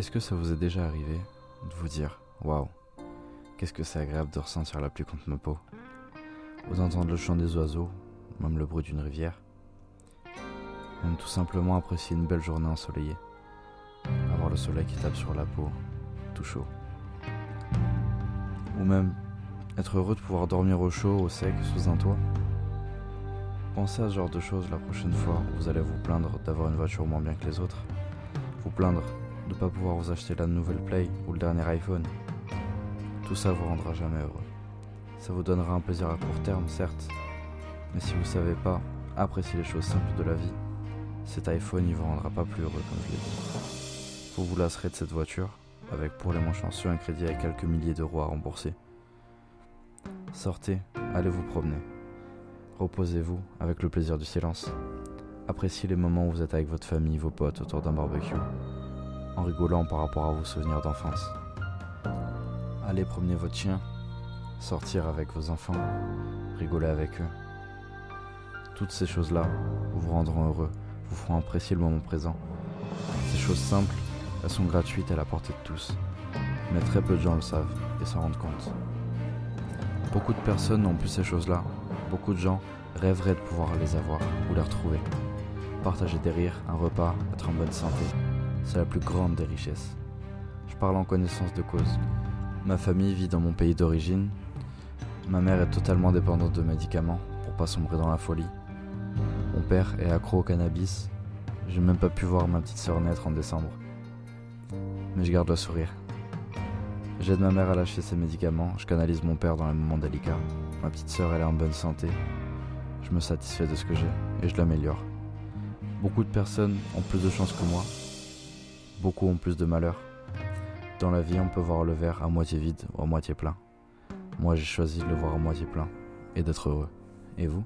Est-ce que ça vous est déjà arrivé de vous dire Waouh, qu'est-ce que c'est agréable de ressentir la pluie contre ma peau? Ou d'entendre le chant des oiseaux, même le bruit d'une rivière? Même tout simplement apprécier une belle journée ensoleillée. Avoir le soleil qui tape sur la peau, tout chaud. Ou même être heureux de pouvoir dormir au chaud, au sec, sous un toit. Pensez à ce genre de choses la prochaine fois où vous allez vous plaindre d'avoir une voiture moins bien que les autres. Vous plaindre de ne pas pouvoir vous acheter la nouvelle Play ou le dernier iPhone. Tout ça vous rendra jamais heureux. Ça vous donnera un plaisir à court terme, certes, mais si vous savez pas apprécier les choses simples de la vie, cet iPhone ne vous rendra pas plus heureux comme je l'ai dit. Vous vous lasserez de cette voiture, avec pour les moins chanceux un crédit à quelques milliers d'euros à rembourser. Sortez, allez vous promener. Reposez-vous avec le plaisir du silence. Appréciez les moments où vous êtes avec votre famille, vos potes autour d'un barbecue, rigolant par rapport à vos souvenirs d'enfance. Allez promener votre chien, sortir avec vos enfants, rigoler avec eux. Toutes ces choses-là vous rendront heureux, vous feront apprécier le moment présent. Ces choses simples, elles sont gratuites à la portée de tous, mais très peu de gens le savent et s'en rendent compte. Beaucoup de personnes n'ont plus ces choses-là. Beaucoup de gens rêveraient de pouvoir les avoir ou les retrouver. Partager des rires, un repas, être en bonne santé, c'est la plus grande des richesses. Je parle en connaissance de cause. Ma famille vit dans mon pays d'origine. Ma mère est totalement dépendante de médicaments pour pas sombrer dans la folie. Mon père est accro au cannabis. J'ai même pas pu voir ma petite sœur naître en décembre. Mais je garde le sourire. J'aide ma mère à lâcher ses médicaments, je canalise mon père dans les moments délicats. Ma petite sœur, elle est en bonne santé. Je me satisfais de ce que j'ai et je l'améliore. Beaucoup de personnes ont plus de chance que moi. Beaucoup ont plus de malheur. Dans la vie, on peut voir le verre à moitié vide ou à moitié plein. Moi, j'ai choisi de le voir à moitié plein et d'être heureux. Et vous?